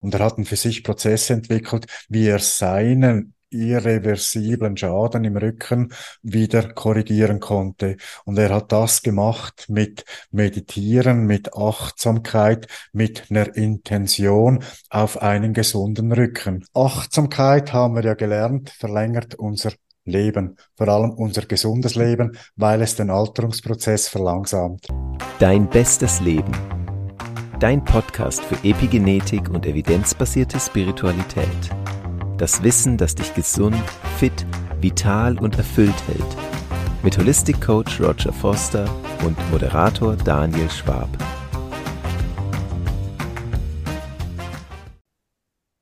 Und er hat für sich Prozess entwickelt, wie er seinen irreversiblen Schaden im Rücken wieder korrigieren konnte. Und er hat das gemacht mit Meditieren, mit Achtsamkeit, mit einer Intention auf einen gesunden Rücken. Achtsamkeit haben wir ja gelernt, verlängert unser Leben, vor allem unser gesundes Leben, weil es den Alterungsprozess verlangsamt. Dein bestes Leben. Dein Podcast für Epigenetik und evidenzbasierte Spiritualität. Das Wissen, das dich gesund, fit, vital und erfüllt hält. Mit Holistic Coach Roger Foster und Moderator Daniel Schwab.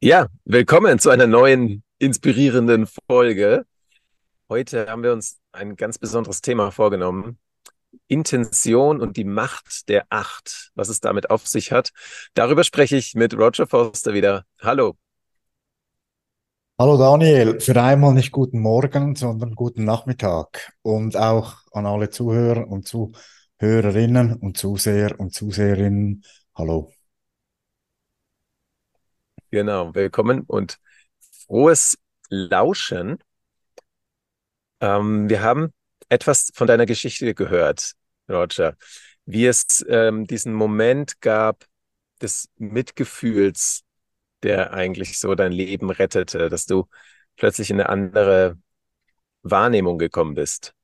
Ja, willkommen zu einer neuen inspirierenden Folge. Heute haben wir uns ein ganz besonderes Thema vorgenommen. Intention und die Macht der Acht, was es damit auf sich hat. Darüber spreche ich mit Roger Foster wieder. Hallo. Hallo Daniel, für einmal nicht guten Morgen, sondern guten Nachmittag und auch an alle Zuhörer und Zuhörerinnen und Zuseher und Zuseherinnen. Hallo. Genau, willkommen und frohes Lauschen. Ähm, wir haben etwas von deiner Geschichte gehört, Roger, wie es ähm, diesen Moment gab des Mitgefühls der eigentlich so dein Leben rettete, dass du plötzlich in eine andere Wahrnehmung gekommen bist.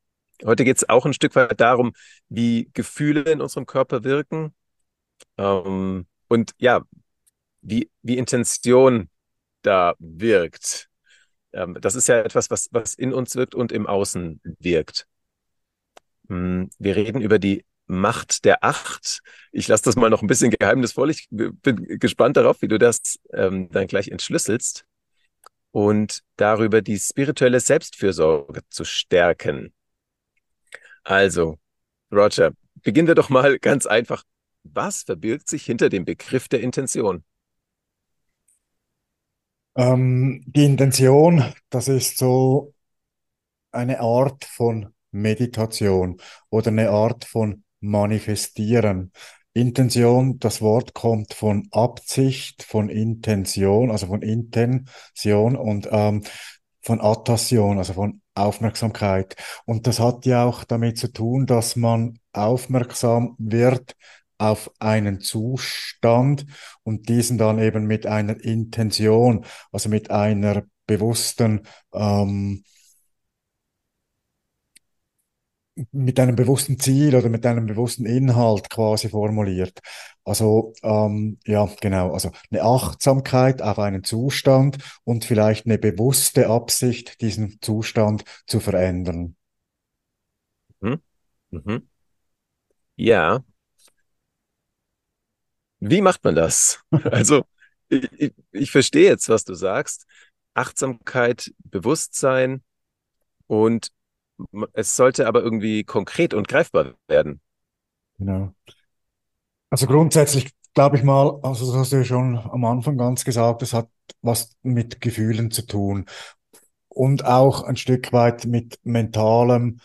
Heute geht es auch ein Stück weit darum, wie Gefühle in unserem Körper wirken ähm, und ja, wie, wie Intention da wirkt. Ähm, das ist ja etwas, was, was in uns wirkt und im Außen wirkt. Hm, wir reden über die Macht der Acht. Ich lasse das mal noch ein bisschen geheimnisvoll. Ich bin gespannt darauf, wie du das ähm, dann gleich entschlüsselst und darüber die spirituelle Selbstfürsorge zu stärken. Also, Roger, beginnen wir doch mal ganz einfach. Was verbirgt sich hinter dem Begriff der Intention? Ähm, die Intention, das ist so eine Art von Meditation oder eine Art von manifestieren. Intention, das Wort kommt von Absicht, von Intention, also von Intention und ähm, von Attention, also von Aufmerksamkeit. Und das hat ja auch damit zu tun, dass man aufmerksam wird auf einen Zustand und diesen dann eben mit einer Intention, also mit einer bewussten ähm, mit einem bewussten Ziel oder mit einem bewussten Inhalt quasi formuliert. Also ähm, ja, genau, also eine Achtsamkeit auf einen Zustand und vielleicht eine bewusste Absicht, diesen Zustand zu verändern. Mhm. Mhm. Ja. Wie macht man das? Also ich, ich, ich verstehe jetzt, was du sagst. Achtsamkeit, Bewusstsein und es sollte aber irgendwie konkret und greifbar werden. Genau. Also grundsätzlich glaube ich mal, also das hast du ja schon am Anfang ganz gesagt, es hat was mit Gefühlen zu tun und auch ein Stück weit mit mentalem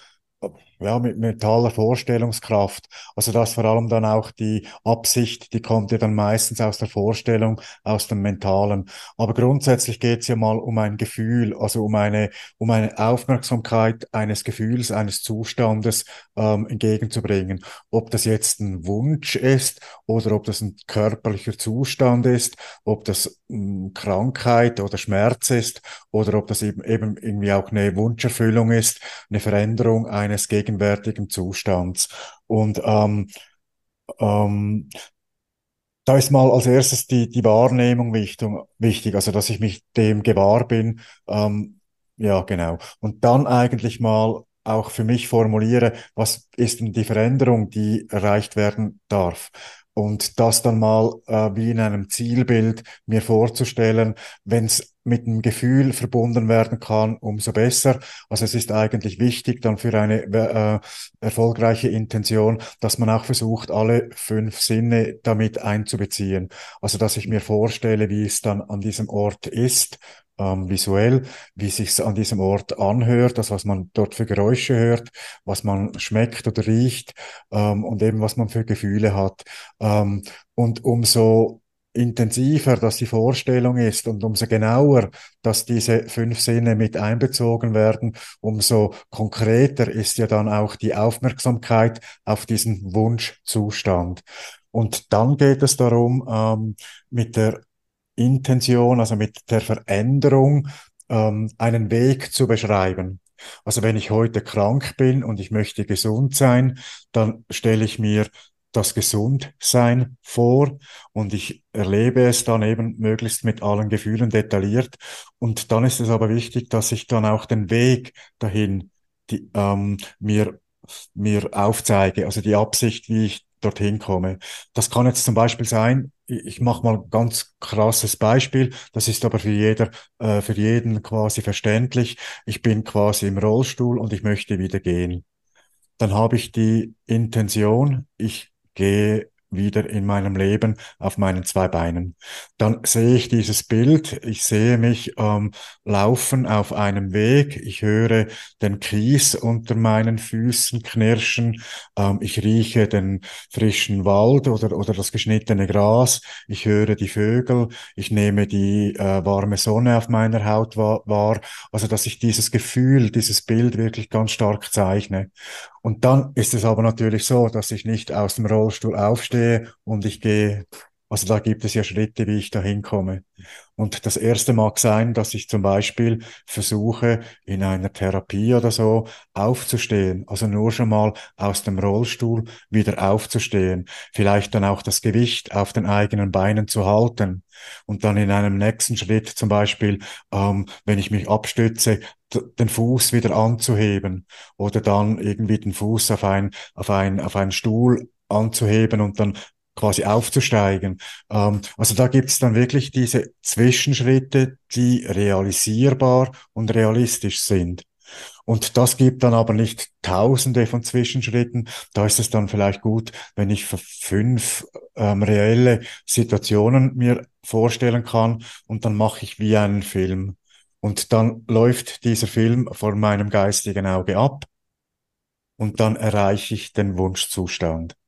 ja, mit mentaler Vorstellungskraft. Also dass vor allem dann auch die Absicht, die kommt ja dann meistens aus der Vorstellung, aus dem Mentalen. Aber grundsätzlich geht es ja mal um ein Gefühl, also um eine, um eine Aufmerksamkeit eines Gefühls, eines Zustandes ähm, entgegenzubringen. Ob das jetzt ein Wunsch ist oder ob das ein körperlicher Zustand ist, ob das ähm, Krankheit oder Schmerz ist oder ob das eben, eben irgendwie auch eine Wunscherfüllung ist, eine Veränderung eines Gegenstands gegenwärtigen Zustands. Und ähm, ähm, da ist mal als erstes die, die Wahrnehmung wichtig, wichtig, also dass ich mich dem gewahr bin. Ähm, ja, genau. Und dann eigentlich mal auch für mich formuliere, was ist denn die Veränderung, die erreicht werden darf und das dann mal äh, wie in einem Zielbild mir vorzustellen, wenn es mit einem Gefühl verbunden werden kann, umso besser. Also es ist eigentlich wichtig dann für eine äh, erfolgreiche Intention, dass man auch versucht, alle fünf Sinne damit einzubeziehen. Also dass ich mir vorstelle, wie es dann an diesem Ort ist, ähm, visuell, wie sich an diesem Ort anhört, das was man dort für Geräusche hört, was man schmeckt oder riecht ähm, und eben was man für Gefühle hat. Ähm, und umso intensiver dass die Vorstellung ist und umso genauer, dass diese fünf Sinne mit einbezogen werden, umso konkreter ist ja dann auch die Aufmerksamkeit auf diesen Wunschzustand. Und dann geht es darum, ähm, mit der Intention, also mit der Veränderung, ähm, einen Weg zu beschreiben. Also wenn ich heute krank bin und ich möchte gesund sein, dann stelle ich mir das Gesundsein vor und ich erlebe es dann eben möglichst mit allen Gefühlen detailliert. Und dann ist es aber wichtig, dass ich dann auch den Weg dahin die, ähm, mir, mir aufzeige, also die Absicht, wie ich dorthin komme. Das kann jetzt zum Beispiel sein, ich mache mal ganz krasses Beispiel, das ist aber für jeder, äh, für jeden quasi verständlich. Ich bin quasi im Rollstuhl und ich möchte wieder gehen. Dann habe ich die Intention, ich gehe wieder in meinem Leben auf meinen zwei Beinen. Dann sehe ich dieses Bild, ich sehe mich ähm, laufen auf einem Weg, ich höre den Kies unter meinen Füßen knirschen, ähm, ich rieche den frischen Wald oder, oder das geschnittene Gras, ich höre die Vögel, ich nehme die äh, warme Sonne auf meiner Haut wahr, also dass ich dieses Gefühl, dieses Bild wirklich ganz stark zeichne. Und dann ist es aber natürlich so, dass ich nicht aus dem Rollstuhl aufstehe und ich gehe, also da gibt es ja Schritte, wie ich da hinkomme. Und das erste mag sein, dass ich zum Beispiel versuche, in einer Therapie oder so aufzustehen. Also nur schon mal aus dem Rollstuhl wieder aufzustehen. Vielleicht dann auch das Gewicht auf den eigenen Beinen zu halten. Und dann in einem nächsten Schritt zum Beispiel, ähm, wenn ich mich abstütze, den Fuß wieder anzuheben oder dann irgendwie den Fuß auf ein, auf ein, auf einen Stuhl anzuheben und dann quasi aufzusteigen. Ähm, also da gibt es dann wirklich diese Zwischenschritte, die realisierbar und realistisch sind. Und das gibt dann aber nicht tausende von Zwischenschritten. Da ist es dann vielleicht gut, wenn ich fünf ähm, reelle Situationen mir vorstellen kann und dann mache ich wie einen Film. Und dann läuft dieser Film vor meinem geistigen Auge ab und dann erreiche ich den Wunschzustand.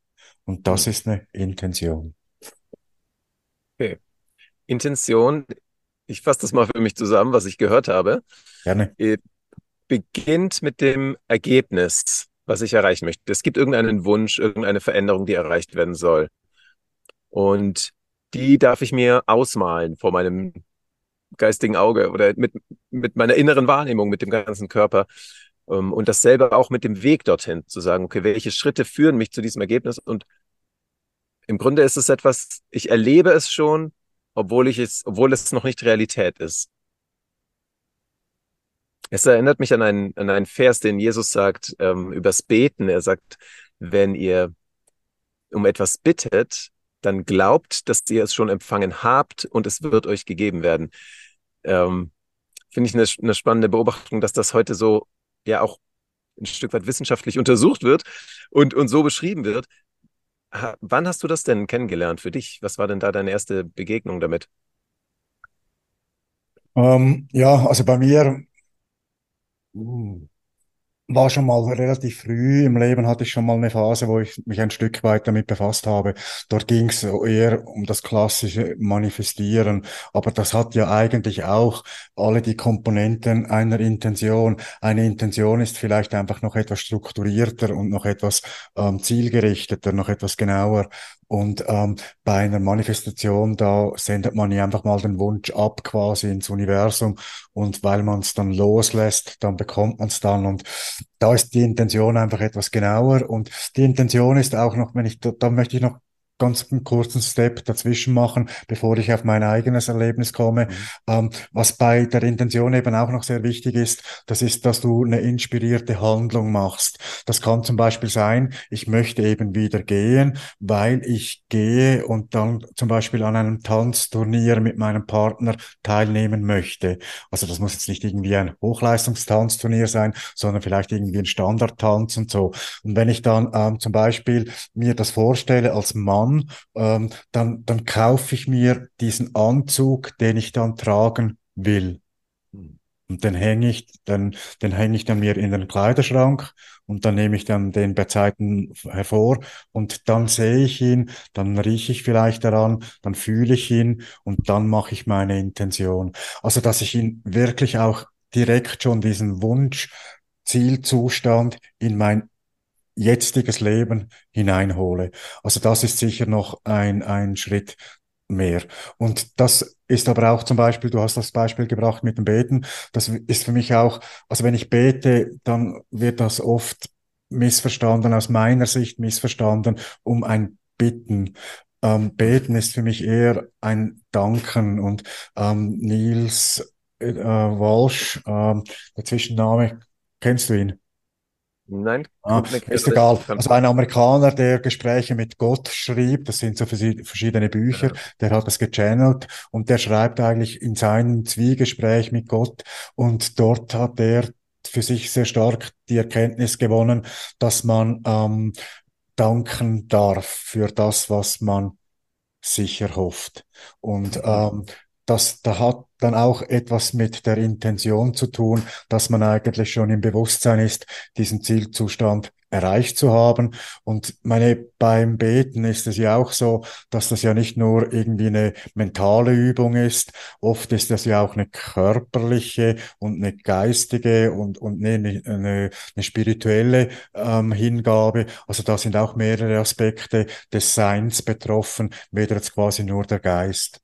Und das ist eine Intention. Okay. Intention, ich fasse das mal für mich zusammen, was ich gehört habe. Gerne. Äh, beginnt mit dem Ergebnis, was ich erreichen möchte. Es gibt irgendeinen Wunsch, irgendeine Veränderung, die erreicht werden soll. Und die darf ich mir ausmalen vor meinem geistigen Auge oder mit, mit meiner inneren Wahrnehmung, mit dem ganzen Körper. Ähm, und dasselbe auch mit dem Weg dorthin, zu sagen, okay, welche Schritte führen mich zu diesem Ergebnis? Und im Grunde ist es etwas, ich erlebe es schon, obwohl ich es, obwohl es noch nicht Realität ist. Es erinnert mich an einen, an einen Vers, den Jesus sagt ähm, übers Beten. Er sagt, wenn ihr um etwas bittet, dann glaubt, dass ihr es schon empfangen habt und es wird euch gegeben werden. Ähm, Finde ich eine, eine spannende Beobachtung, dass das heute so ja auch ein Stück weit wissenschaftlich untersucht wird und, und so beschrieben wird. Wann hast du das denn kennengelernt für dich? Was war denn da deine erste Begegnung damit? Ähm, ja, also bei mir, uh, war schon mal relativ früh im Leben, hatte ich schon mal eine Phase, wo ich mich ein Stück weit damit befasst habe. Dort ging es eher um das klassische Manifestieren, aber das hat ja eigentlich auch alle die Komponenten einer Intention. Eine Intention ist vielleicht einfach noch etwas strukturierter und noch etwas ähm, zielgerichteter, noch etwas genauer. Und ähm, bei einer Manifestation, da sendet man ja einfach mal den Wunsch ab quasi ins Universum. Und weil man es dann loslässt, dann bekommt man es dann. Und da ist die Intention einfach etwas genauer. Und die Intention ist auch noch, wenn ich, da, da möchte ich noch ganz einen kurzen Step dazwischen machen, bevor ich auf mein eigenes Erlebnis komme. Mhm. Ähm, was bei der Intention eben auch noch sehr wichtig ist, das ist, dass du eine inspirierte Handlung machst. Das kann zum Beispiel sein, ich möchte eben wieder gehen, weil ich gehe und dann zum Beispiel an einem Tanzturnier mit meinem Partner teilnehmen möchte. Also das muss jetzt nicht irgendwie ein Hochleistungstanzturnier sein, sondern vielleicht irgendwie ein Standardtanz und so. Und wenn ich dann ähm, zum Beispiel mir das vorstelle als Mann, an, ähm, dann, dann kaufe ich mir diesen Anzug, den ich dann tragen will. Und den hänge ich, dann, den hänge ich dann mir in den Kleiderschrank und dann nehme ich dann den bei Zeiten hervor und dann sehe ich ihn, dann rieche ich vielleicht daran, dann fühle ich ihn und dann mache ich meine Intention. Also, dass ich ihn wirklich auch direkt schon diesen Wunsch, Zielzustand in mein jetziges Leben hineinhole. Also das ist sicher noch ein, ein Schritt mehr. Und das ist aber auch zum Beispiel, du hast das Beispiel gebracht mit dem Beten, das ist für mich auch, also wenn ich bete, dann wird das oft missverstanden, aus meiner Sicht missverstanden, um ein Bitten. Ähm, Beten ist für mich eher ein Danken und ähm, Nils äh, Walsh, äh, der Zwischenname, kennst du ihn? Nein, Ah, kommt mir ist egal. Also ein Amerikaner, der Gespräche mit Gott schrieb, das sind so verschiedene Bücher, Ja. der hat das gechannelt und der schreibt eigentlich in seinem Zwiegespräch mit Gott und dort hat er für sich sehr stark die Erkenntnis gewonnen, dass man ähm, danken darf für das, was man sich erhofft. Und ähm, das, da hat dann auch etwas mit der Intention zu tun, dass man eigentlich schon im Bewusstsein ist, diesen Zielzustand erreicht zu haben. Und meine, beim Beten ist es ja auch so, dass das ja nicht nur irgendwie eine mentale Übung ist. Oft ist das ja auch eine körperliche und eine geistige und, und eine, eine, eine spirituelle ähm, Hingabe. Also da sind auch mehrere Aspekte des Seins betroffen, weder jetzt quasi nur der Geist.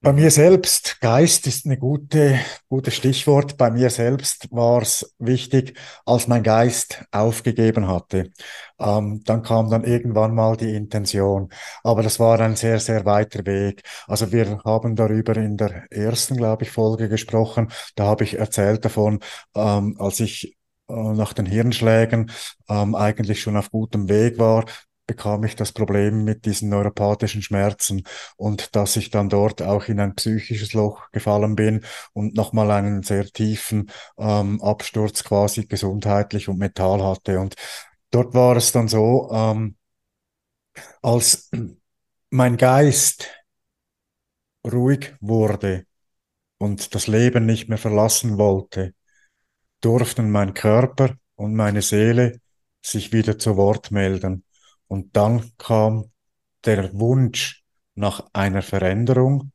Bei mir selbst, Geist ist eine gute, gutes Stichwort. Bei mir selbst war es wichtig, als mein Geist aufgegeben hatte. Ähm, dann kam dann irgendwann mal die Intention. Aber das war ein sehr, sehr weiter Weg. Also wir haben darüber in der ersten, glaube ich, Folge gesprochen. Da habe ich erzählt davon, ähm, als ich äh, nach den Hirnschlägen ähm, eigentlich schon auf gutem Weg war, bekam ich das Problem mit diesen neuropathischen Schmerzen und dass ich dann dort auch in ein psychisches Loch gefallen bin und nochmal einen sehr tiefen ähm, Absturz quasi gesundheitlich und mental hatte. Und dort war es dann so, ähm, als mein Geist ruhig wurde und das Leben nicht mehr verlassen wollte, durften mein Körper und meine Seele sich wieder zu Wort melden. Und dann kam der Wunsch nach einer Veränderung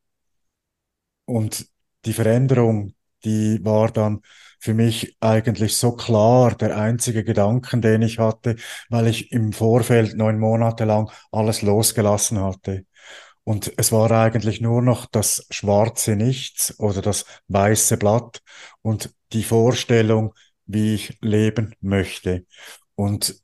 Und die Veränderung, die war dann für mich eigentlich so klar, der einzige Gedanken, den ich hatte, weil ich im Vorfeld neun Monate lang alles losgelassen hatte. Und es war eigentlich nur noch das schwarze Nichts oder das weiße Blatt und die Vorstellung, wie ich leben möchte. Und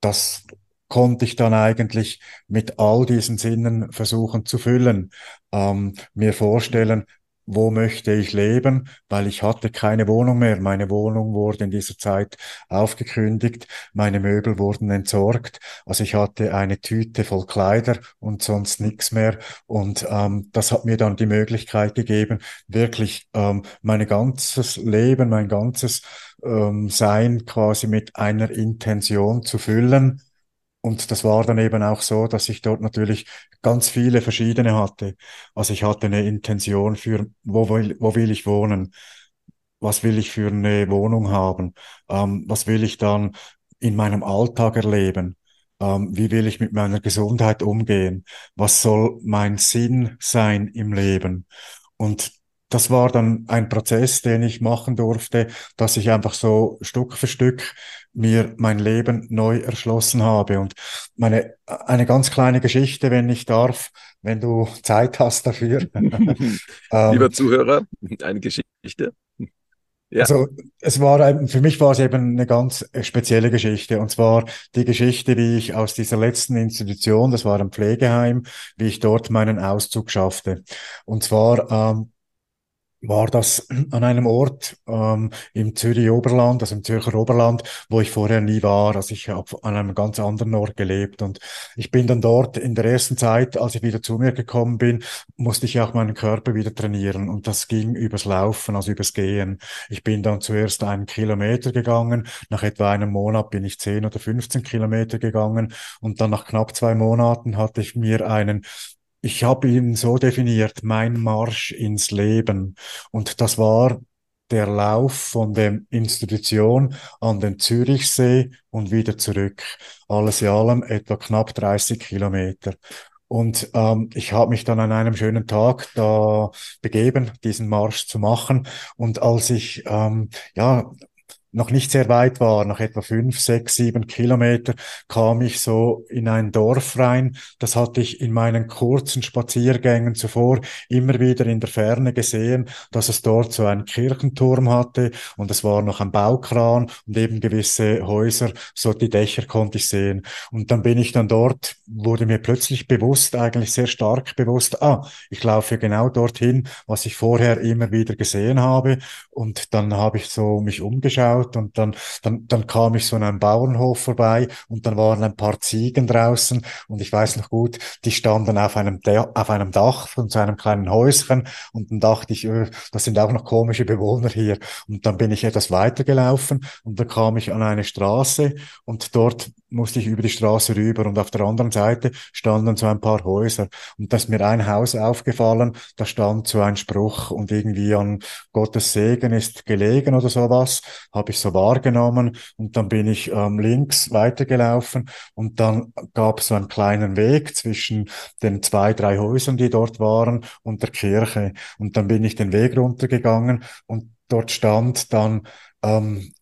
das konnte ich dann eigentlich mit all diesen Sinnen versuchen zu füllen, ähm, mir vorstellen, wo möchte ich leben, weil ich hatte keine Wohnung mehr. Meine Wohnung wurde in dieser Zeit aufgekündigt, meine Möbel wurden entsorgt. Also ich hatte eine Tüte voll Kleider und sonst nichts mehr. Und ähm, das hat mir dann die Möglichkeit gegeben, wirklich ähm, mein ganzes Leben, mein ganzes ähm, Sein quasi mit einer Intention zu füllen. Und das war dann eben auch so, dass ich dort natürlich ganz viele verschiedene hatte. Also ich hatte eine Intention für, wo will, wo will ich wohnen? Was will ich für eine Wohnung haben? Ähm, was will ich dann in meinem Alltag erleben? Ähm, wie will ich mit meiner Gesundheit umgehen? Was soll mein Sinn sein im Leben? Und das war dann ein Prozess, den ich machen durfte, dass ich einfach so Stück für Stück mir mein Leben neu erschlossen habe. Und meine, eine ganz kleine Geschichte, wenn ich darf, wenn du Zeit hast dafür. Lieber Ähm, Zuhörer, eine Geschichte. Ja. also es war für mich war es eben eine ganz spezielle Geschichte. Und zwar die Geschichte, wie ich aus dieser letzten Institution, das war ein Pflegeheim, wie ich dort meinen Auszug schaffte. Und zwar ähm, war das an einem Ort ähm, im Zürich Oberland, also im Zürcher Oberland, wo ich vorher nie war. Also ich habe an einem ganz anderen Ort gelebt und ich bin dann dort in der ersten Zeit, als ich wieder zu mir gekommen bin, musste ich auch meinen Körper wieder trainieren und das ging übers Laufen, also übers Gehen. Ich bin dann zuerst einen Kilometer gegangen, nach etwa einem Monat bin ich 10 oder 15 Kilometer gegangen und dann nach knapp zwei Monaten hatte ich mir einen ich habe ihn so definiert, mein Marsch ins Leben. Und das war der Lauf von der Institution an den Zürichsee und wieder zurück. Alles in allem etwa knapp 30 Kilometer. Und ähm, ich habe mich dann an einem schönen Tag da begeben, diesen Marsch zu machen. Und als ich ähm, ja noch nicht sehr weit war, nach etwa fünf, sechs, sieben Kilometer, kam ich so in ein Dorf rein. Das hatte ich in meinen kurzen Spaziergängen zuvor immer wieder in der Ferne gesehen, dass es dort so einen Kirchenturm hatte und es war noch ein Baukran und eben gewisse Häuser, so die Dächer konnte ich sehen. Und dann bin ich dann dort, wurde mir plötzlich bewusst, eigentlich sehr stark bewusst, ah, ich laufe genau dorthin, was ich vorher immer wieder gesehen habe. Und dann habe ich so mich umgeschaut angeschaut und dann, dann, dann kam ich so an einem Bauernhof vorbei und dann waren ein paar Ziegen draußen und ich weiß noch gut, die standen auf einem, auf einem Dach von so einem kleinen Häuschen und dann dachte ich, öh, das sind auch noch komische Bewohner hier. Und dann bin ich etwas weitergelaufen und dann kam ich an eine Straße und dort musste ich über die Straße rüber und auf der anderen Seite standen so ein paar Häuser. Und da ist mir ein Haus aufgefallen, da stand so ein Spruch und irgendwie an Gottes Segen ist gelegen oder sowas, habe ich so wahrgenommen. Und dann bin ich ähm, links weitergelaufen und dann gab es so einen kleinen Weg zwischen den zwei, drei Häusern, die dort waren und der Kirche. Und dann bin ich den Weg runtergegangen und dort stand dann ähm,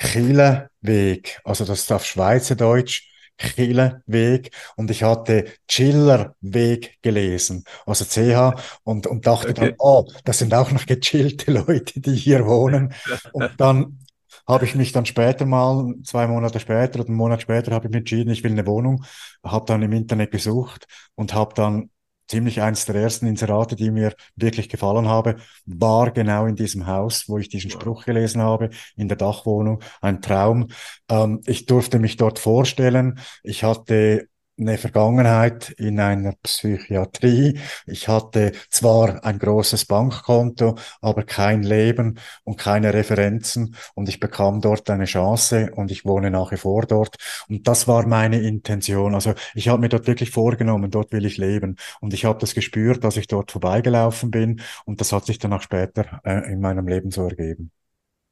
Chileweg, also das ist auf Schweizerdeutsch. Chileweg und ich hatte Chillerweg gelesen, also CH und, und dachte okay. dann, oh, das sind auch noch gechillte Leute, die hier wohnen. Und dann habe ich mich dann später mal, zwei Monate später oder einen Monat später, habe ich mich entschieden, ich will eine Wohnung, habe dann im Internet gesucht und habe dann ziemlich eins der ersten Inserate, die mir wirklich gefallen habe, war genau in diesem Haus, wo ich diesen Spruch gelesen habe, in der Dachwohnung. Ein Traum. Ähm, ich durfte mich dort vorstellen. Ich hatte eine Vergangenheit in einer Psychiatrie. Ich hatte zwar ein großes Bankkonto, aber kein Leben und keine Referenzen und ich bekam dort eine Chance und ich wohne nach wie vor dort und das war meine Intention. Also ich habe mir dort wirklich vorgenommen, dort will ich leben und ich habe das gespürt, dass ich dort vorbeigelaufen bin und das hat sich dann auch später äh, in meinem Leben so ergeben.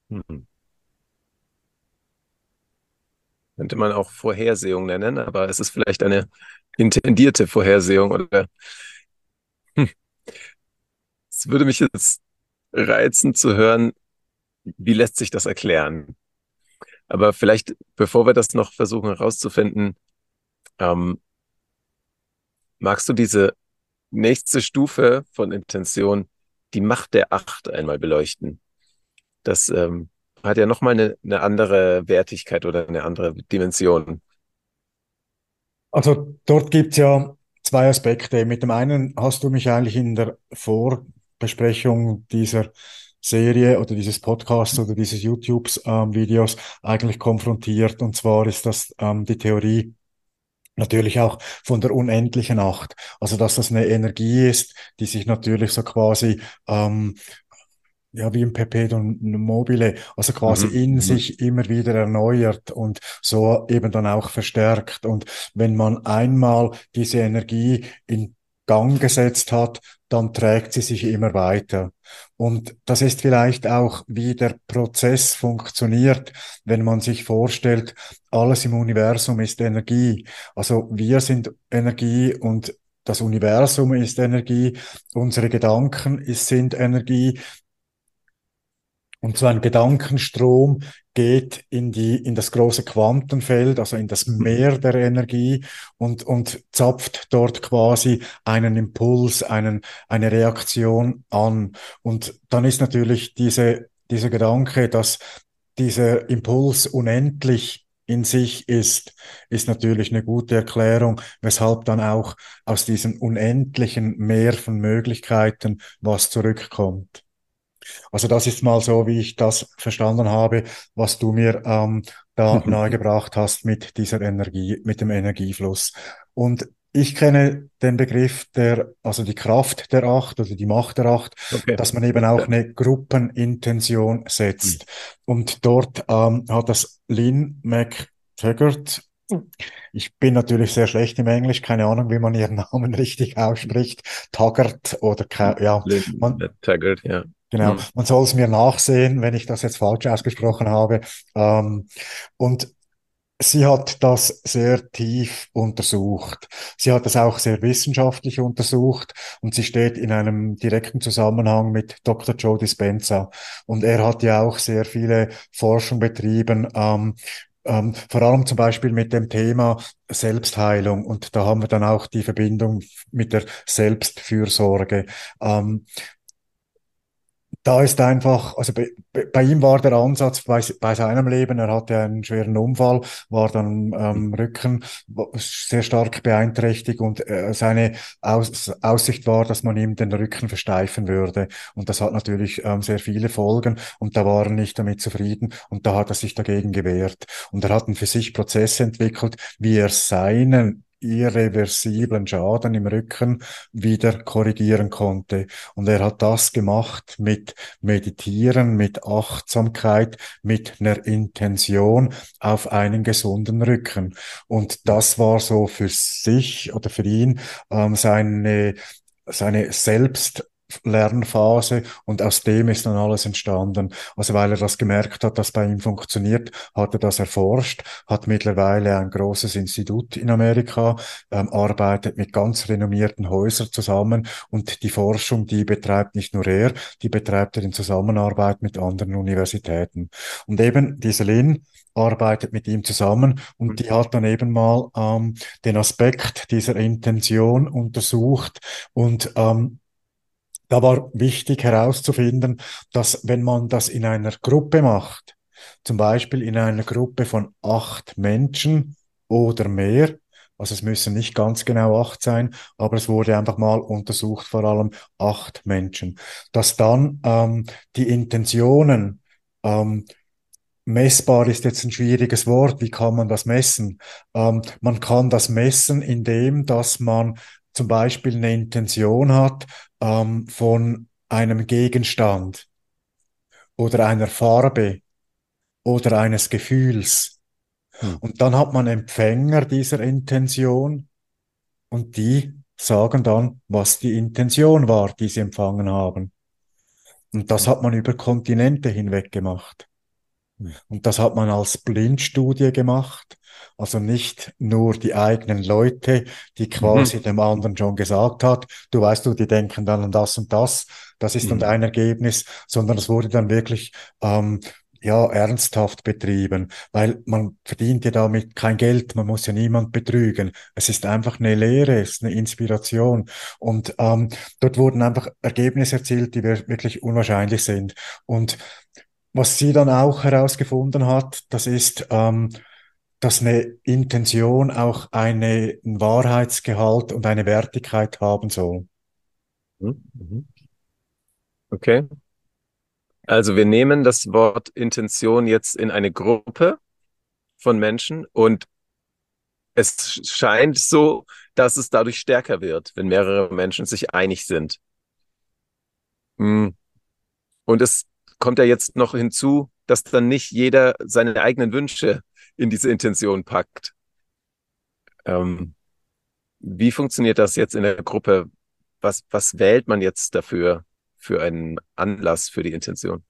Mhm. Könnte man auch Vorhersehung nennen, aber es ist vielleicht eine intendierte Vorhersehung oder es würde mich jetzt reizen zu hören, wie lässt sich das erklären? Aber vielleicht, bevor wir das noch versuchen herauszufinden, ähm, magst du diese nächste Stufe von Intention, die Macht der Acht einmal beleuchten? Das ähm, hat ja nochmal eine, eine andere Wertigkeit oder eine andere Dimension. Also dort gibt es ja zwei Aspekte. Mit dem einen hast du mich eigentlich in der Vorbesprechung dieser Serie oder dieses Podcasts oder dieses YouTube-Videos ähm, eigentlich konfrontiert. Und zwar ist das ähm, die Theorie natürlich auch von der unendlichen Acht. Also dass das eine Energie ist, die sich natürlich so quasi ähm, ja, wie im Perpetuum mobile, also quasi mhm. in mhm. sich immer wieder erneuert und so eben dann auch verstärkt. Und wenn man einmal diese Energie in Gang gesetzt hat, dann trägt sie sich immer weiter. Und das ist vielleicht auch, wie der Prozess funktioniert, wenn man sich vorstellt, alles im Universum ist Energie. Also wir sind Energie und das Universum ist Energie, unsere Gedanken sind Energie, und so ein Gedankenstrom geht in die, in das große Quantenfeld, also in das. Meer der Energie und, und zapft dort quasi einen Impuls, einen, eine Reaktion an. Und dann ist natürlich diese, dieser Gedanke, dass dieser Impuls unendlich in sich ist, ist natürlich eine gute Erklärung, weshalb dann auch aus diesem unendlichen Meer von Möglichkeiten was zurückkommt. Also das ist mal so, wie ich das verstanden habe, was du mir ähm, da mhm. nahegebracht hast mit dieser Energie, mit dem Energiefluss. Und ich kenne den Begriff der, also die Kraft der Acht oder die Macht der Acht, okay. dass man eben auch eine Gruppenintention setzt. Mhm. Und dort ähm, hat das Lynn McTaggart ich bin natürlich sehr schlecht im Englisch, keine Ahnung, wie man ihren Namen richtig ausspricht. Taggart oder ja, man, Taggart, ja. Genau, Hm. man soll es mir nachsehen, wenn ich das jetzt falsch ausgesprochen habe. Ähm, und Sie hat das sehr tief untersucht. Sie hat das auch sehr wissenschaftlich untersucht und sie steht in einem direkten Zusammenhang mit Dr. Joe Dispenza. Und er hat ja auch sehr viele Forschung betrieben, ähm, ähm, vor allem zum Beispiel mit dem Thema Selbstheilung. Und da haben wir dann auch die Verbindung mit der Selbstfürsorge. Ähm, da ist einfach, also bei, bei ihm war der Ansatz bei, bei seinem Leben, er hatte einen schweren Unfall, war dann ähm, Rücken sehr stark beeinträchtigt und äh, seine Aus, Aussicht war, dass man ihm den Rücken versteifen würde. Und das hat natürlich ähm, sehr viele Folgen und da war er nicht damit zufrieden und da hat er sich dagegen gewehrt. Und er hat einen für sich Prozess entwickelt, wie er seinen irreversiblen Schaden im Rücken wieder korrigieren konnte. Und er hat das gemacht mit Meditieren, mit Achtsamkeit, mit einer Intention auf einen gesunden Rücken. Und das war so für sich oder für ihn ähm, seine, seine Selbst Lernphase und aus dem ist dann alles entstanden. Also weil er das gemerkt hat, dass bei ihm funktioniert, hat er das erforscht, hat mittlerweile ein großes Institut in Amerika, ähm, arbeitet mit ganz renommierten Häusern zusammen und die Forschung, die betreibt nicht nur er, die betreibt er in Zusammenarbeit mit anderen Universitäten. Und eben diese Lin arbeitet mit ihm zusammen und die hat dann eben mal ähm, den Aspekt dieser Intention untersucht und ähm, da war wichtig herauszufinden, dass wenn man das in einer Gruppe macht, zum Beispiel in einer Gruppe von acht Menschen oder mehr, also es müssen nicht ganz genau acht sein, aber es wurde einfach mal untersucht, vor allem acht Menschen, dass dann ähm, die Intentionen ähm, Messbar ist jetzt ein schwieriges Wort. Wie kann man das messen? Ähm, man kann das messen, indem dass man zum Beispiel eine Intention hat ähm, von einem Gegenstand oder einer Farbe oder eines Gefühls. Hm. Und dann hat man Empfänger dieser Intention und die sagen dann, was die Intention war, die sie empfangen haben. Und das hat man über Kontinente hinweg gemacht. Hm. Und das hat man als Blindstudie gemacht. Also nicht nur die eigenen Leute, die quasi Mhm. dem anderen schon gesagt hat, du weißt du, die denken dann an das und das, das ist dann Mhm. dein Ergebnis, sondern es wurde dann wirklich ähm, ja ernsthaft betrieben, weil man verdient ja damit kein Geld, man muss ja niemand betrügen. Es ist einfach eine Lehre, es ist eine Inspiration und ähm, dort wurden einfach Ergebnisse erzielt, die wirklich unwahrscheinlich sind. Und was sie dann auch herausgefunden hat, das ist, ähm, dass eine Intention auch eine, einen Wahrheitsgehalt und eine Wertigkeit haben soll. Mhm. Mhm. Okay. Also wir nehmen das Wort Intention jetzt in eine Gruppe von Menschen und es scheint so, dass es dadurch stärker wird, wenn mehrere Menschen sich einig sind. Mm. Und es kommt ja jetzt noch hinzu, dass dann nicht jeder seine eigenen Wünsche in diese Intention packt. Ähm, wie funktioniert das jetzt in der Gruppe? Was, was wählt man jetzt dafür, für einen Anlass für die Intention?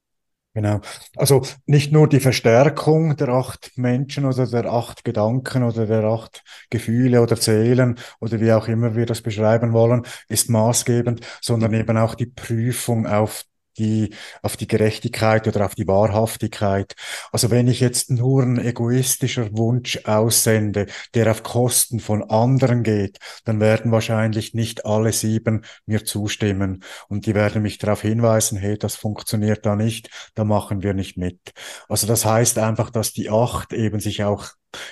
Genau. Also nicht nur die Verstärkung der acht Menschen oder der acht Gedanken oder der acht Gefühle oder Seelen oder wie auch immer wir das beschreiben wollen, ist maßgebend, sondern eben auch die Prüfung auf die, auf die Gerechtigkeit oder auf die Wahrhaftigkeit. Also wenn ich jetzt nur ein egoistischer Wunsch aussende, der auf Kosten von anderen geht, dann werden wahrscheinlich nicht alle sieben mir zustimmen und die werden mich darauf hinweisen, hey, das funktioniert da nicht, da machen wir nicht mit. Also das heißt einfach, dass die acht eben sich auch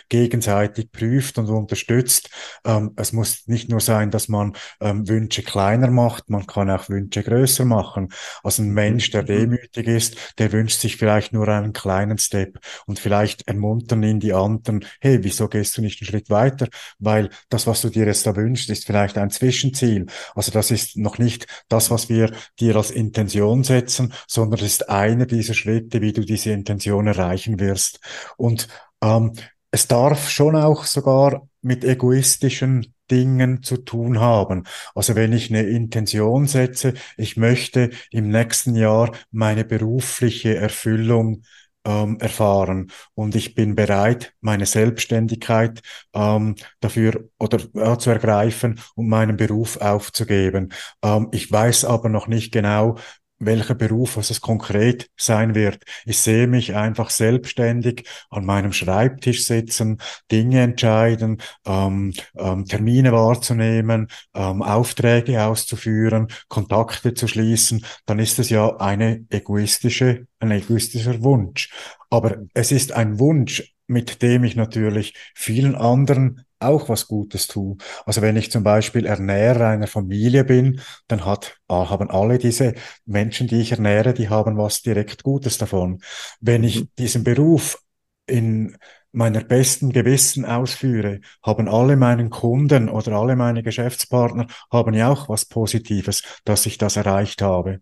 gegenseitig prüft und unterstützt. Ähm, es muss nicht nur sein, dass man ähm, Wünsche kleiner macht, man kann auch Wünsche größer machen. Also ein Mensch, der demütig ist, der wünscht sich vielleicht nur einen kleinen Step und vielleicht ermuntern ihn die anderen, hey, wieso gehst du nicht einen Schritt weiter? Weil das, was du dir jetzt da wünschst, ist vielleicht ein Zwischenziel. Also das ist noch nicht das, was wir dir als Intention setzen, sondern es ist einer dieser Schritte, wie du diese Intention erreichen wirst. Und ähm, es darf schon auch sogar mit egoistischen Dingen zu tun haben. Also wenn ich eine Intention setze, ich möchte im nächsten Jahr meine berufliche Erfüllung ähm, erfahren und ich bin bereit, meine Selbstständigkeit ähm, dafür oder äh, zu ergreifen und meinen Beruf aufzugeben. Ähm, ich weiß aber noch nicht genau, welcher Beruf, was es konkret sein wird. Ich sehe mich einfach selbstständig an meinem Schreibtisch sitzen, Dinge entscheiden, ähm, ähm, Termine wahrzunehmen, ähm, Aufträge auszuführen, Kontakte zu schließen. Dann ist es ja eine egoistische, ein egoistischer Wunsch. Aber es ist ein Wunsch, mit dem ich natürlich vielen anderen auch was Gutes tue. Also wenn ich zum Beispiel Ernährer einer Familie bin, dann hat, haben alle diese Menschen, die ich ernähre, die haben was direkt Gutes davon. Wenn ich mhm. diesen Beruf in meiner besten Gewissen ausführe, haben alle meinen Kunden oder alle meine Geschäftspartner haben ja auch was Positives, dass ich das erreicht habe.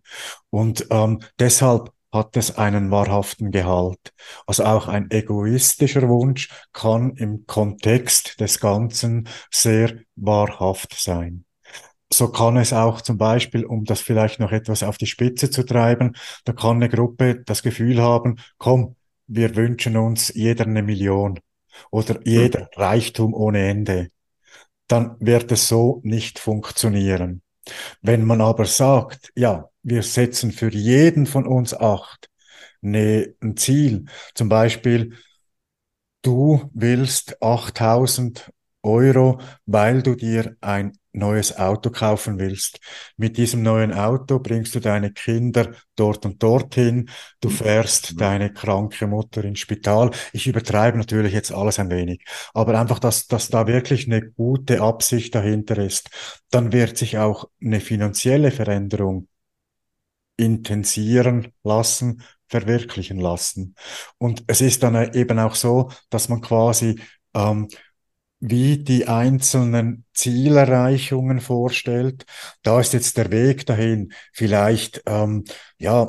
Und ähm, deshalb hat es einen wahrhaften Gehalt. Also auch ein egoistischer Wunsch kann im Kontext des Ganzen sehr wahrhaft sein. So kann es auch zum Beispiel, um das vielleicht noch etwas auf die Spitze zu treiben, da kann eine Gruppe das Gefühl haben, komm, wir wünschen uns jeder eine Million oder jeder hm. Reichtum ohne Ende. Dann wird es so nicht funktionieren. Wenn man aber sagt, ja, wir setzen für jeden von uns acht ne, ein Ziel, zum Beispiel, du willst 8000 Euro, weil du dir ein neues Auto kaufen willst. Mit diesem neuen Auto bringst du deine Kinder dort und dorthin. Du fährst mhm. deine kranke Mutter ins Spital. Ich übertreibe natürlich jetzt alles ein wenig, aber einfach, dass, dass da wirklich eine gute Absicht dahinter ist. Dann wird sich auch eine finanzielle Veränderung intensieren lassen, verwirklichen lassen. Und es ist dann eben auch so, dass man quasi ähm, wie die einzelnen Zielerreichungen vorstellt. Da ist jetzt der Weg dahin vielleicht, ähm, ja,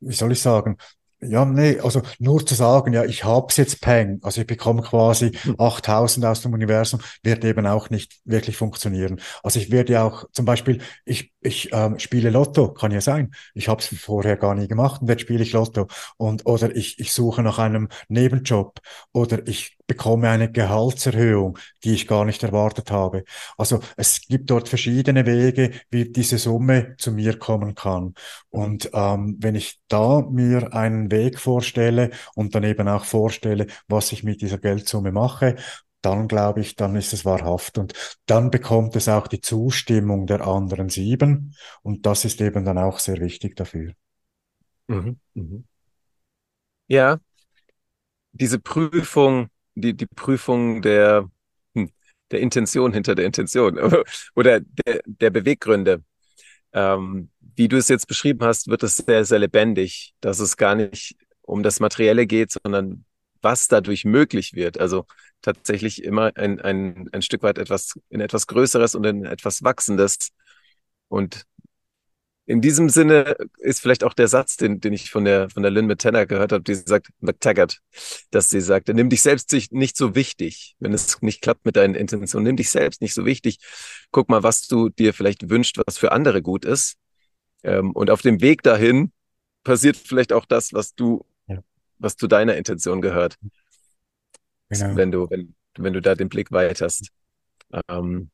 wie soll ich sagen, ja, nee, also nur zu sagen, ja, ich hab's jetzt Peng, also ich bekomme quasi 8000 hm. aus dem Universum, wird eben auch nicht wirklich funktionieren. Also ich werde ja auch, zum Beispiel, ich, ich ähm, spiele Lotto, kann ja sein. Ich habe es vorher gar nie gemacht und jetzt spiele ich Lotto. Und, oder ich, ich suche nach einem Nebenjob oder ich bekomme eine Gehaltserhöhung, die ich gar nicht erwartet habe. Also es gibt dort verschiedene Wege, wie diese Summe zu mir kommen kann. Und ähm, wenn ich da mir einen Weg vorstelle und dann eben auch vorstelle, was ich mit dieser Geldsumme mache, dann glaube ich, dann ist es wahrhaft. Und dann bekommt es auch die Zustimmung der anderen sieben. Und das ist eben dann auch sehr wichtig dafür. Mhm, mhm. Ja, diese Prüfung die, die Prüfung der, hm, der Intention hinter der Intention oder der, der Beweggründe. Ähm, wie du es jetzt beschrieben hast, wird es sehr, sehr lebendig, dass es gar nicht um das Materielle geht, sondern was dadurch möglich wird. Also tatsächlich immer ein, ein, ein Stück weit etwas in etwas Größeres und in etwas Wachsendes. Und in diesem Sinne ist vielleicht auch der Satz, den, den ich von der, von der Lynn McTaggart gehört habe, die sagt, McTaggart, dass sie sagte, nimm dich selbst nicht so wichtig, wenn es nicht klappt mit deinen Intentionen, nimm dich selbst nicht so wichtig. Guck mal, was du dir vielleicht wünscht, was für andere gut ist. Ähm, und auf dem Weg dahin passiert vielleicht auch das, was du, ja. was zu deiner Intention gehört. Genau. Wenn du, wenn, wenn du da den Blick weit hast. Ähm,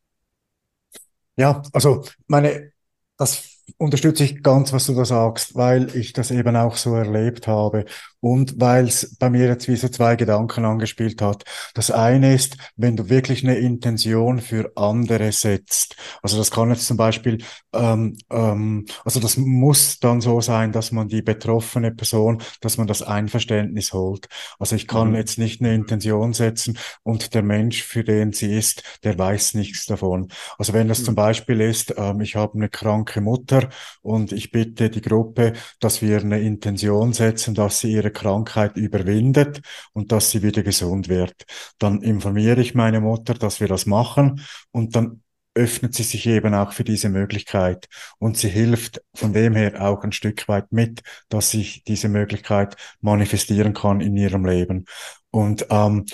ja, also meine, das unterstütze ich ganz, was du da sagst, weil ich das eben auch so erlebt habe und weil es bei mir jetzt wie so zwei Gedanken angespielt hat. Das eine ist, wenn du wirklich eine Intention für andere setzt. Also das kann jetzt zum Beispiel, ähm, ähm, also das muss dann so sein, dass man die betroffene Person, dass man das Einverständnis holt. Also ich kann mhm. jetzt nicht eine Intention setzen und der Mensch, für den sie ist, der weiß nichts davon. Also wenn das mhm. zum Beispiel ist, ähm, ich habe eine kranke Mutter und ich bitte die Gruppe, dass wir eine Intention setzen, dass sie ihre ihre Krankheit überwindet und dass sie wieder gesund wird. Dann informiere ich meine Mutter, dass wir das machen und dann öffnet sie sich eben auch für diese Möglichkeit und sie hilft von dem her auch ein Stück weit mit, dass sich diese Möglichkeit manifestieren kann in ihrem Leben. Und ähm,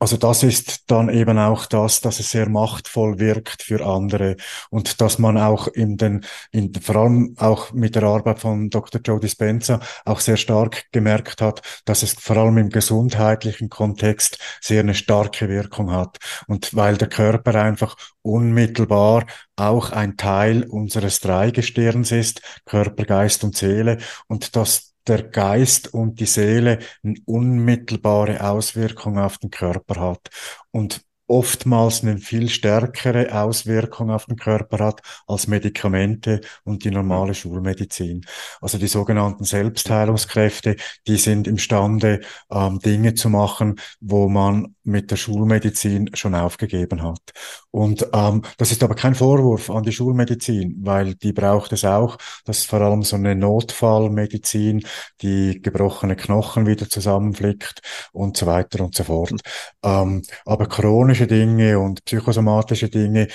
also das ist dann eben auch das, dass es sehr machtvoll wirkt für andere und dass man auch in den, in, vor allem auch mit der Arbeit von Dr. Joe Dispenza auch sehr stark gemerkt hat, dass es vor allem im gesundheitlichen Kontext sehr eine starke Wirkung hat. Und weil der Körper einfach unmittelbar auch ein Teil unseres Dreigestirns ist, Körper, Geist und Seele, und dass der Geist und die Seele eine unmittelbare Auswirkung auf den Körper hat. Und oftmals eine viel stärkere Auswirkung auf den Körper hat als Medikamente und die normale Schulmedizin. Also die sogenannten Selbstheilungskräfte, die sind imstande, ähm, Dinge zu machen, wo man mit der Schulmedizin schon aufgegeben hat. Und ähm, das ist aber kein Vorwurf an die Schulmedizin, weil die braucht es auch. Das ist vor allem so eine Notfallmedizin, die gebrochene Knochen wieder zusammenflickt und so weiter und so fort. Ähm, aber chronische Dinge und psychosomatische Dinge,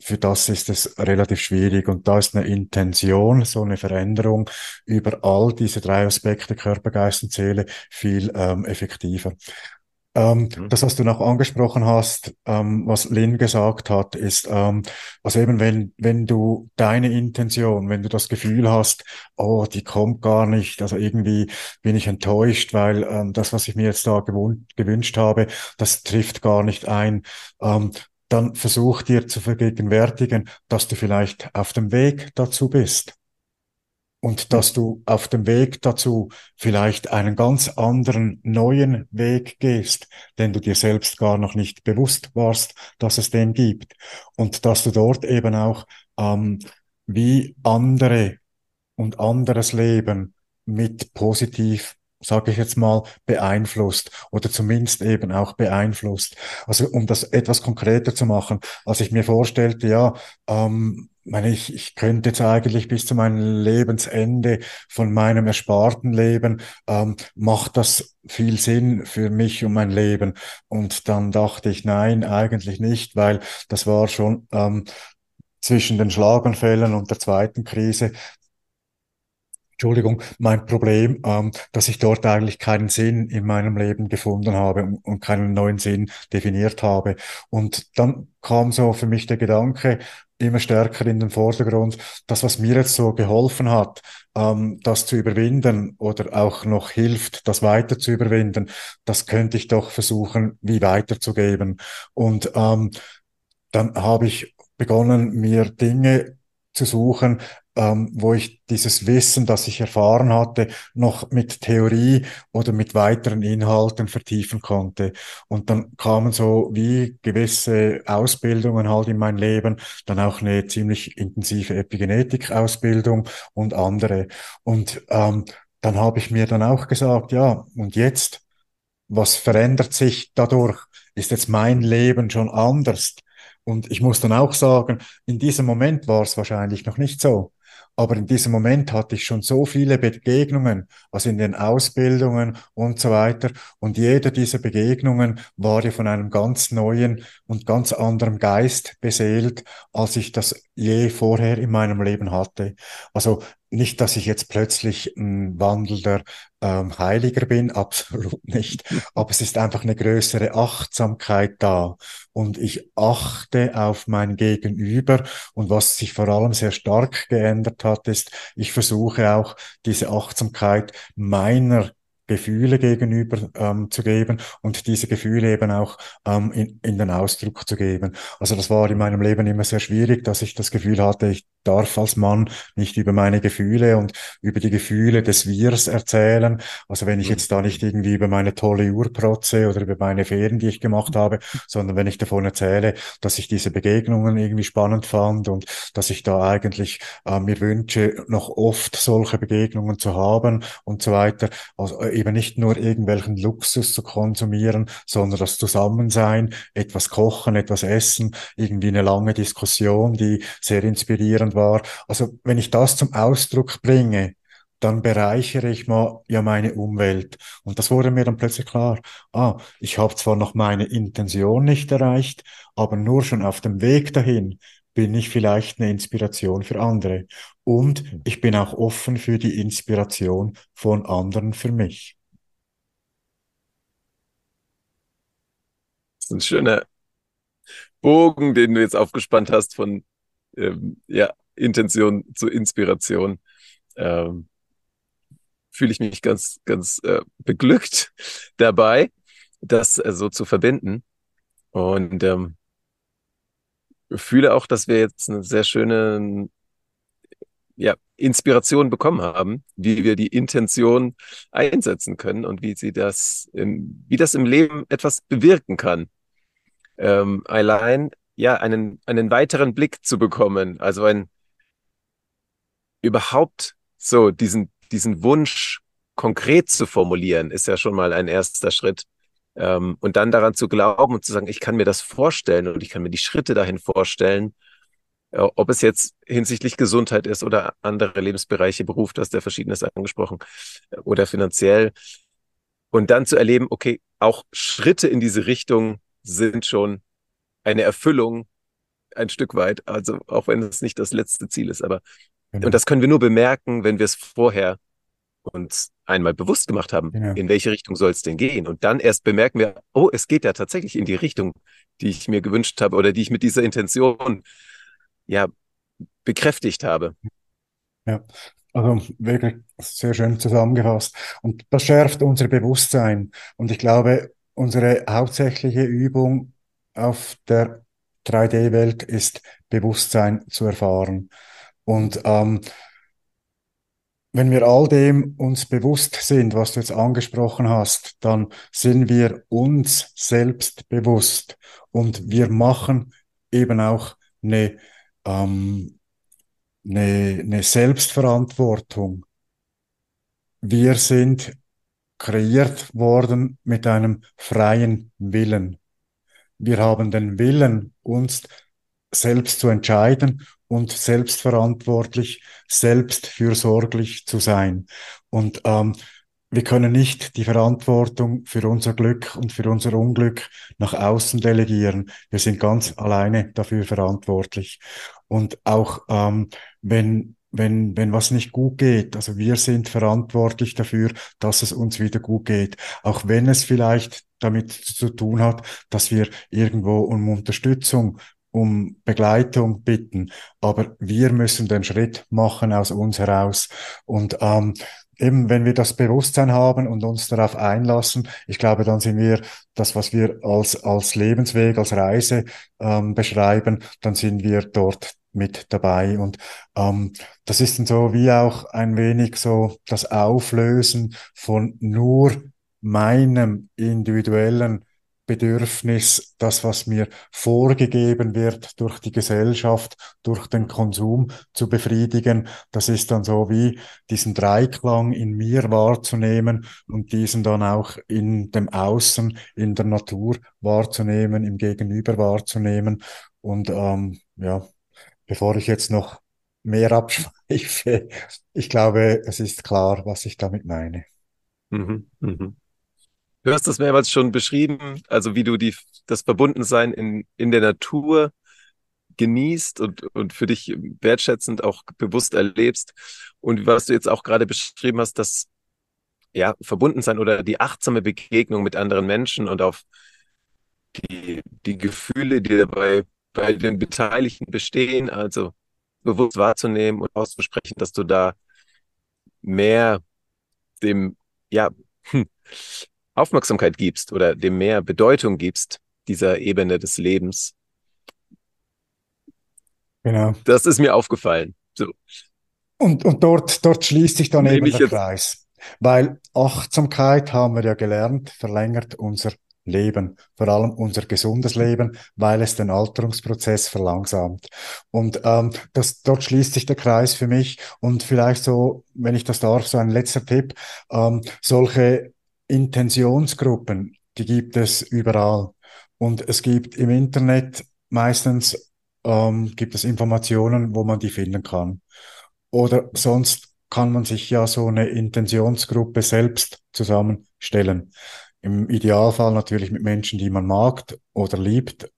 für das ist es relativ schwierig. Und da ist eine Intention, so eine Veränderung über all diese drei Aspekte, Körper, Geist und Seele, viel ähm, effektiver. Ähm, mhm. Das, was du noch angesprochen hast, ähm, was Lynn gesagt hat, ist, ähm, also eben, wenn, wenn du deine Intention, wenn du das Gefühl hast, oh, die kommt gar nicht, also irgendwie bin ich enttäuscht, weil ähm, das, was ich mir jetzt da gewünscht habe, das trifft gar nicht ein, ähm, dann versuch dir zu vergegenwärtigen, dass du vielleicht auf dem Weg dazu bist und dass du auf dem Weg dazu vielleicht einen ganz anderen neuen Weg gehst, den du dir selbst gar noch nicht bewusst warst, dass es den gibt und dass du dort eben auch ähm, wie andere und anderes Leben mit positiv sage ich jetzt mal, beeinflusst oder zumindest eben auch beeinflusst. Also um das etwas konkreter zu machen, als ich mir vorstellte, ja, ähm, meine ich, ich könnte jetzt eigentlich bis zu meinem Lebensende von meinem ersparten Leben, ähm, macht das viel Sinn für mich und mein Leben? Und dann dachte ich, nein, eigentlich nicht, weil das war schon ähm, zwischen den Schlaganfällen und der zweiten Krise Entschuldigung, mein Problem, ähm, dass ich dort eigentlich keinen Sinn in meinem Leben gefunden habe und, und keinen neuen Sinn definiert habe. Und dann kam so für mich der Gedanke immer stärker in den Vordergrund, das, was mir jetzt so geholfen hat, ähm, das zu überwinden oder auch noch hilft, das weiter zu überwinden, das könnte ich doch versuchen, wie weiterzugeben. Und ähm, dann habe ich begonnen, mir Dinge zu suchen, ähm, wo ich dieses Wissen, das ich erfahren hatte, noch mit Theorie oder mit weiteren Inhalten vertiefen konnte. Und dann kamen so wie gewisse Ausbildungen halt in mein Leben, dann auch eine ziemlich intensive Epigenetik-Ausbildung und andere. Und ähm, dann habe ich mir dann auch gesagt, ja, und jetzt, was verändert sich dadurch? Ist jetzt mein Leben schon anders? Und ich muss dann auch sagen, in diesem Moment war es wahrscheinlich noch nicht so. Aber in diesem Moment hatte ich schon so viele Begegnungen, also in den Ausbildungen und so weiter. Und jede dieser Begegnungen war ja von einem ganz neuen und ganz anderen Geist beseelt, als ich das je vorher in meinem Leben hatte. Also nicht, dass ich jetzt plötzlich ein wandelnder ähm, Heiliger bin, absolut nicht. Aber es ist einfach eine größere Achtsamkeit da. Und ich achte auf mein Gegenüber. Und was sich vor allem sehr stark geändert hat, ist, ich versuche auch diese Achtsamkeit meiner Gefühle gegenüber ähm, zu geben und diese Gefühle eben auch ähm, in, in den Ausdruck zu geben. Also das war in meinem Leben immer sehr schwierig, dass ich das Gefühl hatte, ich darf als Mann nicht über meine Gefühle und über die Gefühle des Wirs erzählen. Also wenn ich mhm. jetzt da nicht irgendwie über meine tolle Uhr protze oder über meine Ferien, die ich gemacht habe, sondern wenn ich davon erzähle, dass ich diese Begegnungen irgendwie spannend fand und dass ich da eigentlich äh, mir wünsche, noch oft solche Begegnungen zu haben und so weiter. Also äh, eben nicht nur irgendwelchen Luxus zu konsumieren, sondern das Zusammensein, etwas kochen, etwas essen, irgendwie eine lange Diskussion, die sehr inspirierend war. Also wenn ich das zum Ausdruck bringe, dann bereichere ich mal ja meine Umwelt. Und das wurde mir dann plötzlich klar. Ah, ich habe zwar noch meine Intention nicht erreicht, aber nur schon auf dem Weg dahin bin ich vielleicht eine Inspiration für andere. Und ich bin auch offen für die Inspiration von anderen für mich. ist ein schöner Bogen, den du jetzt aufgespannt hast von ähm, ja, Intention zu Inspiration. Ähm, Fühle ich mich ganz, ganz äh, beglückt dabei, das äh, so zu verbinden. Und ähm, fühle auch, dass wir jetzt eine sehr schöne ja, Inspiration bekommen haben, wie wir die Intention einsetzen können und wie sie das, im, wie das im Leben etwas bewirken kann. Ähm, allein ja einen einen weiteren Blick zu bekommen, also ein überhaupt so diesen diesen Wunsch konkret zu formulieren, ist ja schon mal ein erster Schritt. Ähm, und dann daran zu glauben und zu sagen, ich kann mir das vorstellen und ich kann mir die Schritte dahin vorstellen, äh, ob es jetzt hinsichtlich Gesundheit ist oder andere Lebensbereiche, Beruf, das der verschiedenes angesprochen, äh, oder finanziell. Und dann zu erleben, okay, auch Schritte in diese Richtung sind schon eine Erfüllung ein Stück weit, also auch wenn es nicht das letzte Ziel ist, aber genau. und das können wir nur bemerken, wenn wir es vorher uns einmal bewusst gemacht haben, genau. in welche Richtung soll es denn gehen? Und dann erst bemerken wir, oh, es geht ja tatsächlich in die Richtung, die ich mir gewünscht habe oder die ich mit dieser Intention ja bekräftigt habe. Ja, also wirklich sehr schön zusammengefasst. Und das schärft unser Bewusstsein. Und ich glaube, unsere hauptsächliche Übung auf der 3D-Welt ist Bewusstsein zu erfahren. Und ähm, wenn wir all dem uns bewusst sind, was du jetzt angesprochen hast, dann sind wir uns selbst bewusst und wir machen eben auch eine, ähm, eine, eine Selbstverantwortung. Wir sind kreiert worden mit einem freien Willen. Wir haben den Willen, uns selbst zu entscheiden und selbstverantwortlich, selbstfürsorglich zu sein. Und ähm, wir können nicht die Verantwortung für unser Glück und für unser Unglück nach außen delegieren. Wir sind ganz alleine dafür verantwortlich. Und auch ähm, wenn wenn, wenn was nicht gut geht. Also wir sind verantwortlich dafür, dass es uns wieder gut geht. Auch wenn es vielleicht damit zu tun hat, dass wir irgendwo um Unterstützung, um Begleitung bitten. Aber wir müssen den Schritt machen aus uns heraus. Und ähm, eben, wenn wir das Bewusstsein haben und uns darauf einlassen, ich glaube, dann sind wir das, was wir als, als Lebensweg, als Reise ähm, beschreiben, dann sind wir dort mit dabei. Und ähm, das ist dann so wie auch ein wenig so das Auflösen von nur meinem individuellen Bedürfnis, das, was mir vorgegeben wird durch die Gesellschaft, durch den Konsum zu befriedigen. Das ist dann so wie diesen Dreiklang in mir wahrzunehmen und diesen dann auch in dem Außen, in der Natur wahrzunehmen, im Gegenüber wahrzunehmen. Und ähm, ja, bevor ich jetzt noch mehr abschweife, ich glaube, es ist klar, was ich damit meine. Mhm, mhm. Du hast das mehrmals schon beschrieben, also wie du die, das Verbundensein in, in der Natur genießt und, und für dich wertschätzend auch bewusst erlebst. Und was du jetzt auch gerade beschrieben hast, das ja, Verbundensein oder die achtsame Begegnung mit anderen Menschen und auf die, die Gefühle, die dabei bei den Beteiligten bestehen, also bewusst wahrzunehmen und auszusprechen, dass du da mehr dem, ja, hm, Aufmerksamkeit gibst oder dem mehr Bedeutung gibst, dieser Ebene des Lebens. Genau. Das ist mir aufgefallen. So. Und, und dort, dort schließt sich dann Nehme eben der Kreis. Weil Achtsamkeit, haben wir ja gelernt, verlängert unser Leben, vor allem unser gesundes Leben, weil es den Alterungsprozess verlangsamt. Und ähm, das, dort schließt sich der Kreis für mich. Und vielleicht so, wenn ich das darf, so ein letzter Tipp, ähm, solche Intentionsgruppen, die gibt es überall. Und es gibt im Internet meistens ähm, gibt es Informationen, wo man die finden kann. Oder sonst kann man sich ja so eine Intentionsgruppe selbst zusammenstellen. Im Idealfall natürlich mit Menschen, die man mag oder liebt.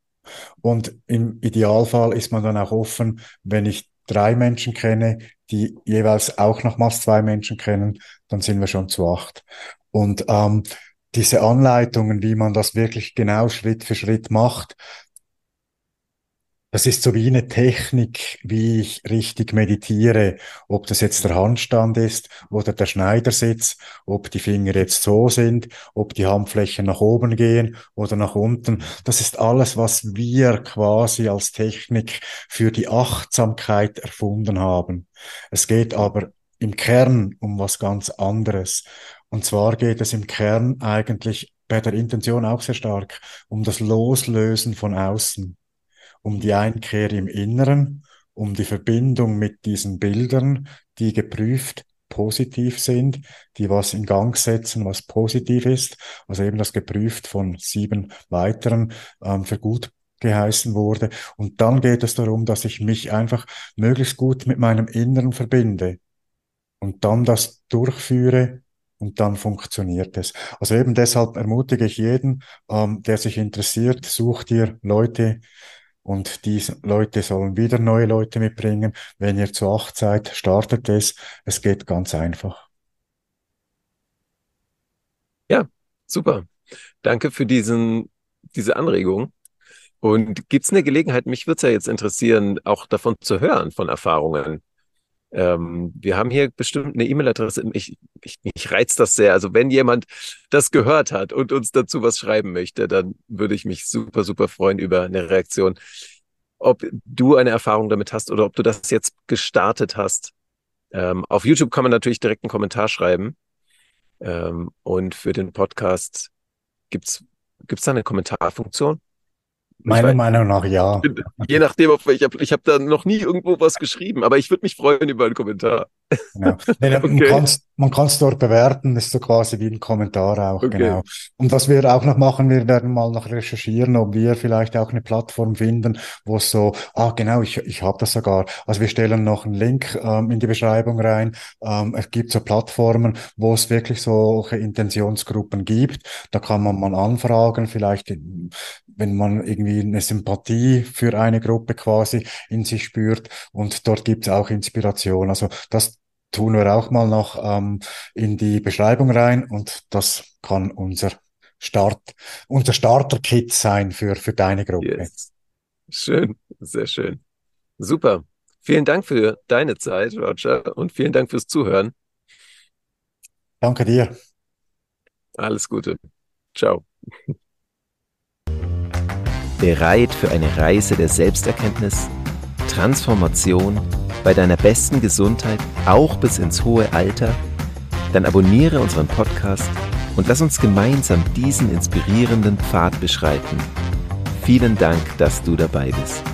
Und im Idealfall ist man dann auch offen, wenn ich drei Menschen kenne, die jeweils auch nochmals zwei Menschen kennen, dann sind wir schon zu acht. Und ähm, diese Anleitungen, wie man das wirklich genau Schritt für Schritt macht, das ist so wie eine Technik, wie ich richtig meditiere, ob das jetzt der Handstand ist oder der Schneidersitz, ob die Finger jetzt so sind, ob die Handflächen nach oben gehen oder nach unten. Das ist alles, was wir quasi als Technik für die Achtsamkeit erfunden haben. Es geht aber im Kern um was ganz anderes. Und zwar geht es im Kern eigentlich bei der Intention auch sehr stark um das Loslösen von außen um die Einkehr im Inneren, um die Verbindung mit diesen Bildern, die geprüft positiv sind, die was in Gang setzen, was positiv ist. Also eben das geprüft von sieben weiteren ähm, für gut geheißen wurde. Und dann geht es darum, dass ich mich einfach möglichst gut mit meinem Inneren verbinde und dann das durchführe und dann funktioniert es. Also eben deshalb ermutige ich jeden, ähm, der sich interessiert, such dir Leute, und die Leute sollen wieder neue Leute mitbringen. Wenn ihr zu acht seid, startet es. Es geht ganz einfach. Ja, super. Danke für diesen, diese Anregung. Und gibt es eine Gelegenheit, mich würde es ja jetzt interessieren, auch davon zu hören, von Erfahrungen, ähm, wir haben hier bestimmt eine E-Mail-Adresse. Ich, ich, mich reizt das sehr. Also wenn jemand das gehört hat und uns dazu was schreiben möchte, dann würde ich mich super, super freuen über eine Reaktion. Ob du eine Erfahrung damit hast oder ob du das jetzt gestartet hast. Ähm, auf YouTube kann man natürlich direkt einen Kommentar schreiben. Ähm, und für den Podcast gibt's gibt's da eine Kommentarfunktion? Meiner weiß, Meinung nach ja. Je nachdem, auf welcher. Ich habe da noch nie irgendwo was geschrieben, aber ich würde mich freuen über einen Kommentar. Genau. Nee, okay. Man kann es dort bewerten, ist so quasi wie ein Kommentar auch, okay. genau. Und was wir auch noch machen, wir werden mal noch recherchieren, ob wir vielleicht auch eine Plattform finden, wo es so, ah genau, ich, ich habe das sogar. Also wir stellen noch einen Link ähm, in die Beschreibung rein. Ähm, es gibt so Plattformen, wo es wirklich solche Intentionsgruppen gibt. Da kann man mal anfragen, vielleicht wenn man irgendwie eine Sympathie für eine Gruppe quasi in sich spürt. Und dort gibt es auch Inspiration. Also das tun wir auch mal noch ähm, in die Beschreibung rein und das kann unser Start, unser Starter-Kit sein für, für deine Gruppe. Yes. Schön, sehr schön. Super. Vielen Dank für deine Zeit, Roger, und vielen Dank fürs Zuhören. Danke dir. Alles Gute. Ciao. Bereit für eine Reise der Selbsterkenntnis, Transformation, bei deiner besten Gesundheit, auch bis ins hohe Alter? Dann abonniere unseren Podcast und lass uns gemeinsam diesen inspirierenden Pfad beschreiten. Vielen Dank, dass du dabei bist.